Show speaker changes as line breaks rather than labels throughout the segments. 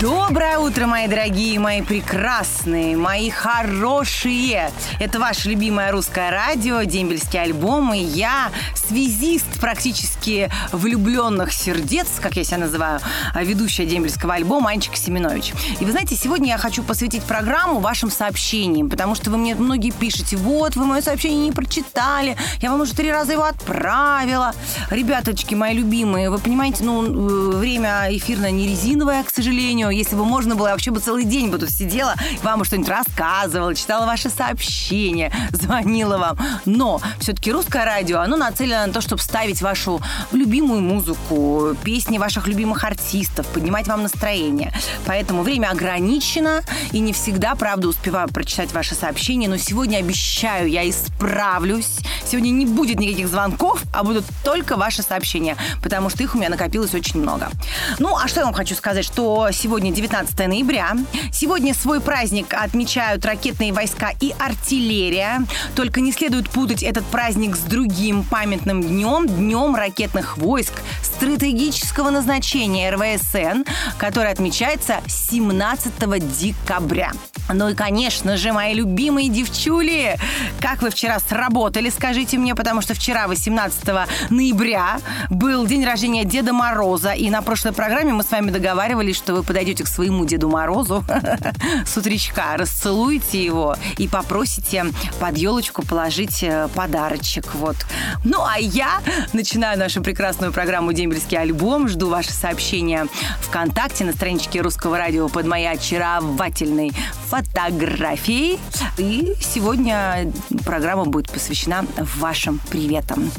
Доброе утро, мои дорогие, мои прекрасные, мои хорошие. Это ваше любимое русское радио, дембельский альбом, и я, связист практически влюбленных сердец, как я себя называю, ведущая дембельского альбома Анечка Семенович. И вы знаете, сегодня я хочу посвятить программу вашим сообщениям, потому что вы мне многие пишете, вот, вы мое сообщение не прочитали, я вам уже три раза его отправила. Ребяточки, мои любимые, вы понимаете, ну, э, время эфирное не резиновое, к сожалению, если бы можно было, я вообще бы целый день бы тут сидела, вам что-нибудь рассказывала, читала ваши сообщения, звонила вам. Но все-таки русское радио, оно нацелено на то, чтобы ставить вашу любимую музыку, песни ваших любимых артистов, поднимать вам настроение. Поэтому время ограничено, и не всегда, правда, успеваю прочитать ваши сообщения, но сегодня обещаю, я исправлюсь. Сегодня не будет никаких звонков, а будут только ваши сообщения, потому что их у меня накопилось очень много. Ну, а что я вам хочу сказать, что сегодня Сегодня 19 ноября. Сегодня свой праздник отмечают ракетные войска и артиллерия. Только не следует путать этот праздник с другим памятным днем, днем ракетных войск стратегического назначения РВСН, который отмечается 17 декабря. Ну и, конечно же, мои любимые девчули. Как вы вчера сработали, скажите мне, потому что вчера, 18 ноября, был день рождения Деда Мороза, и на прошлой программе мы с вами договаривались, что вы подойдете к своему Деду Морозу с утречка, расцелуете его и попросите под елочку положить э, подарочек. Вот. Ну, а я начинаю нашу прекрасную программу «Дембельский альбом». Жду ваши сообщения ВКонтакте на страничке Русского радио под моей очаровательной фотографией. И сегодня программа будет посвящена вашим приветам.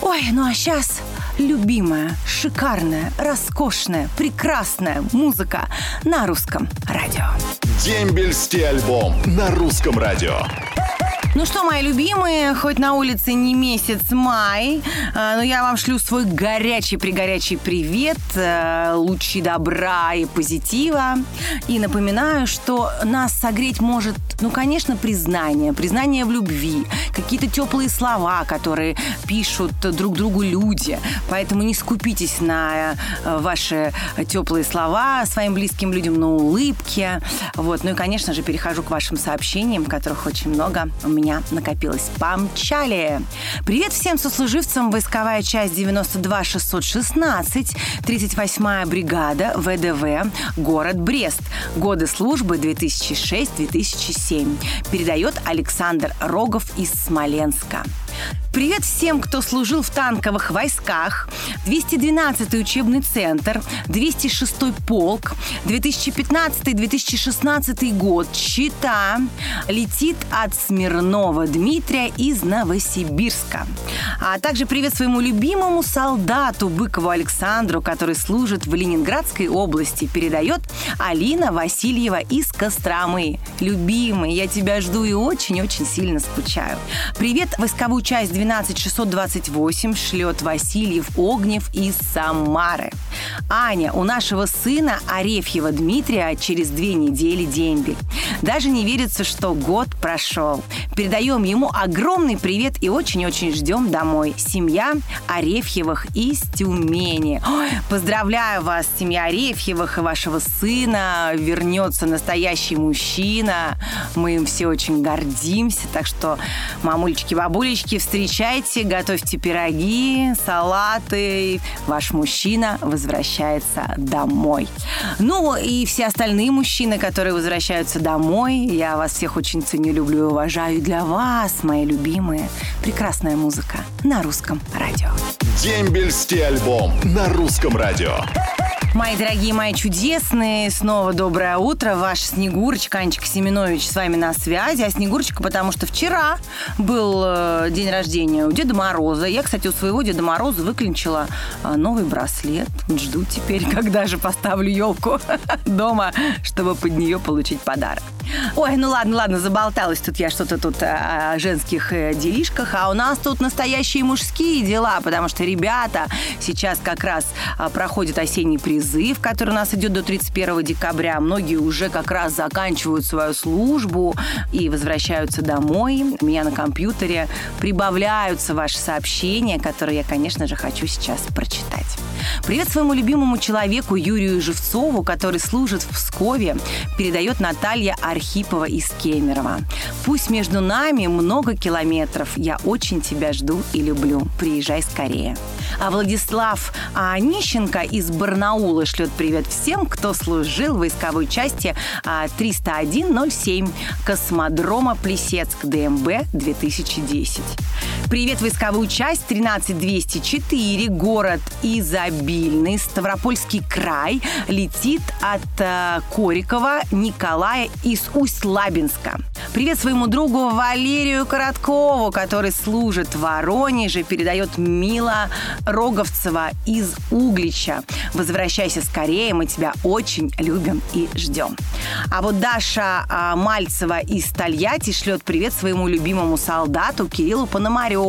Ой, ну а сейчас любимая, шикарная, роскошная, прекрасная музыка на русском радио.
Дембельский альбом на русском радио.
Ну что, мои любимые, хоть на улице не месяц май, а, но я вам шлю свой горячий-пригорячий привет, э, лучи добра и позитива. И напоминаю, что нас согреть может, ну, конечно, признание, признание в любви, какие-то теплые слова, которые пишут друг другу люди. Поэтому не скупитесь на э, ваши теплые слова своим близким людям, на улыбки. Вот. Ну и, конечно же, перехожу к вашим сообщениям, которых очень много у меня меня накопилось. Помчали! Привет всем сослуживцам войсковая часть 92 616, 38-я бригада ВДВ, город Брест. Годы службы 2006-2007. Передает Александр Рогов из Смоленска. Привет всем, кто служил в танковых войсках. 212-й учебный центр, 206-й полк, 2015-2016 год. Чита летит от Смирнова Дмитрия из Новосибирска. А также привет своему любимому солдату Быкову Александру, который служит в Ленинградской области. Передает Алина Васильева из Костромы. Любимый, я тебя жду и очень-очень сильно скучаю. Привет, войсковую часть 12628 шлет Васильев Огнев из Самары. Аня, у нашего сына Арефьева Дмитрия через две недели дембель. Даже не верится, что год прошел. Передаем ему огромный привет и очень-очень ждем домой. Семья Арефьевых из Тюмени. Ой, поздравляю вас, семья Арефьевых и вашего сына. Вернется настоящий мужчина. Мы им все очень гордимся. Так что, мамулечки, бабулечки, встречайте, готовьте пироги, салаты. Ваш мужчина возвращается домой. Ну и все остальные мужчины, которые возвращаются домой. Я вас всех очень ценю, люблю и уважаю. И для вас, мои любимые, прекрасная музыка на русском радио.
Дембельский альбом на русском радио.
Мои дорогие, мои чудесные, снова доброе утро. Ваш Снегурочка, Анечка Семенович с вами на связи. А Снегурочка, потому что вчера был э, день рождения у Деда Мороза. Я, кстати, у своего Деда Мороза выклинчила э, новый браслет. Жду теперь, когда же поставлю елку дома, чтобы под нее получить подарок. Ой, ну ладно, ладно, заболталась тут я что-то тут о женских э, делишках, а у нас тут настоящие мужские дела, потому что ребята сейчас как раз а, проходит осенний призыв, который у нас идет до 31 декабря. Многие уже как раз заканчивают свою службу и возвращаются домой. У меня на компьютере прибавляются ваши сообщения, которые я, конечно же, хочу сейчас прочитать. Привет своему любимому человеку Юрию Живцову, который служит в Пскове, передает Наталья Архипова из Кемерово. Пусть между нами много километров. Я очень тебя жду и люблю. Приезжай скорее. А Владислав Онищенко из Барнаула шлет привет всем, кто служил в войсковой части 30107 Космодрома Плесецк ДМБ 2010. Привет, войсковую часть 13204, город Изобильный, Ставропольский край, летит от э, Корикова Николая из Усть-Лабинска. Привет своему другу Валерию Короткову, который служит в Воронеже, передает Мила Роговцева из Углича. Возвращайся скорее, мы тебя очень любим и ждем. А вот Даша а, Мальцева из Тольятти шлет привет своему любимому солдату Кириллу Пономареву,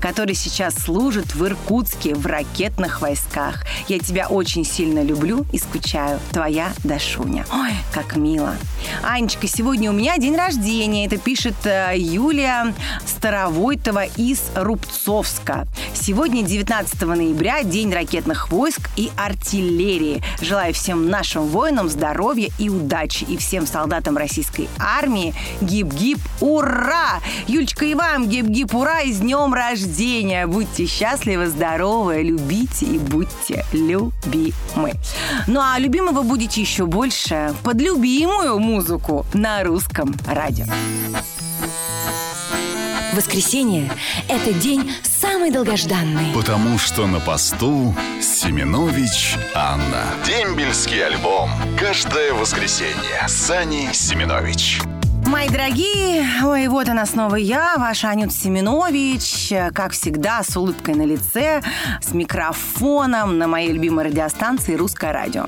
который сейчас служит в Иркутске в ракетных войсках. Я тебя очень сильно люблю и скучаю. Твоя Дашуня. Ой, как мило. Анечка, сегодня у меня день рождения. Это пишет э, Юлия Старовойтова из Рубцовска. Сегодня 19 ноября, день ракетных войск и артиллерии. Желаю всем нашим воинам здоровья и удачи. И всем солдатам российской армии гиб-гиб, ура! Юлечка, и вам гиб-гиб, ура! И с днем рождения! Будьте счастливы, здоровы, любите и будьте любимы. Ну а любимы вы будете еще больше под любимую музыку на русском радио.
Воскресенье – это день самый долгожданный.
Потому что на посту Семенович Анна. Дембельский альбом. Каждое воскресенье. Сани Семенович.
Мои дорогие, ой, вот она снова я, ваша Анют Семенович, как всегда, с улыбкой на лице, с микрофоном на моей любимой радиостанции «Русское радио».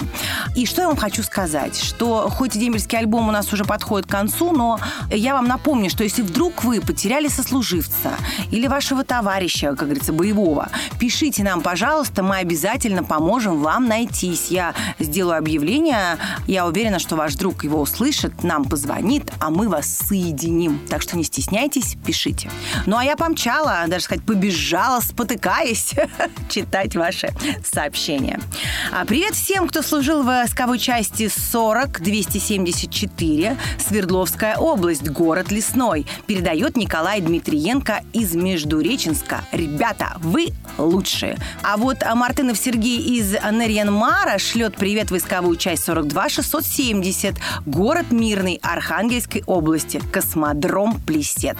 И что я вам хочу сказать, что хоть и дембельский альбом у нас уже подходит к концу, но я вам напомню, что если вдруг вы потеряли сослуживца или вашего товарища, как говорится, боевого, пишите нам, пожалуйста, мы обязательно поможем вам найтись. Я сделаю объявление, я уверена, что ваш друг его услышит, нам позвонит, а мы вас соединим. Так что не стесняйтесь, пишите. Ну а я помчала, даже сказать, побежала, спотыкаясь, читать ваши сообщения. А привет всем, кто служил в войсковой части 40-274, Свердловская область, город Лесной. Передает Николай Дмитриенко из Междуреченска. Ребята, вы лучшие. А вот Мартынов Сергей из Нарьянмара шлет привет войсковую часть 42-670, город Мирный, Архангельской области, космодром Плесецк.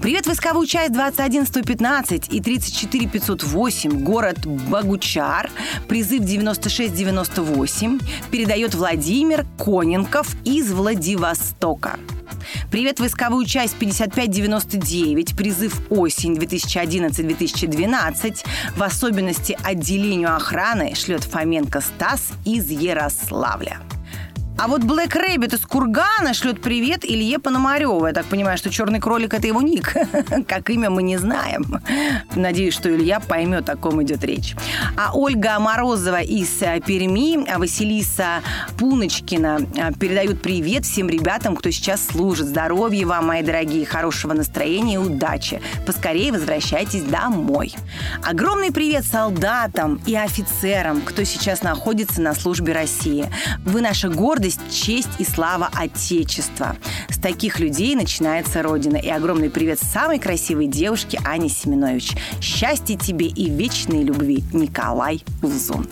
Привет, войсковую часть 21115 и 34508, город Богучар, призыв 9698, передает Владимир Коненков из Владивостока. Привет, войсковую часть 5599, призыв осень 2011-2012, в особенности отделению охраны шлет Фоменко Стас из Ярославля. А вот Black Rabbit из Кургана шлет привет Илье Пономареву. Я так понимаю, что черный кролик это его ник. как имя мы не знаем. Надеюсь, что Илья поймет, о ком идет речь. А Ольга Морозова из э, Перми, а Василиса Пуночкина э, передают привет всем ребятам, кто сейчас служит. Здоровья вам, мои дорогие, хорошего настроения и удачи. Поскорее возвращайтесь домой. Огромный привет солдатам и офицерам, кто сейчас находится на службе России. Вы наша гордость гордость, честь и слава Отечества. С таких людей начинается Родина. И огромный привет самой красивой девушке Ане Семенович. Счастья тебе и вечной любви, Николай Лузун.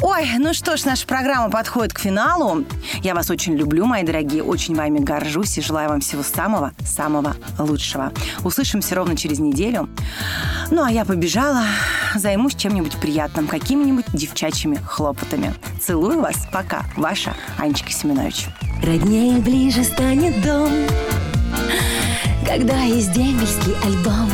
Ой, ну что ж, наша программа подходит к финалу. Я вас очень люблю, мои дорогие, очень вами горжусь и желаю вам всего самого-самого лучшего. Услышимся ровно через неделю. Ну, а я побежала, займусь чем-нибудь приятным, какими-нибудь девчачьими хлопотами. Целую вас. Пока. Ваша Анечка Семенович.
Роднее ближе станет дом, когда есть дембельский альбом.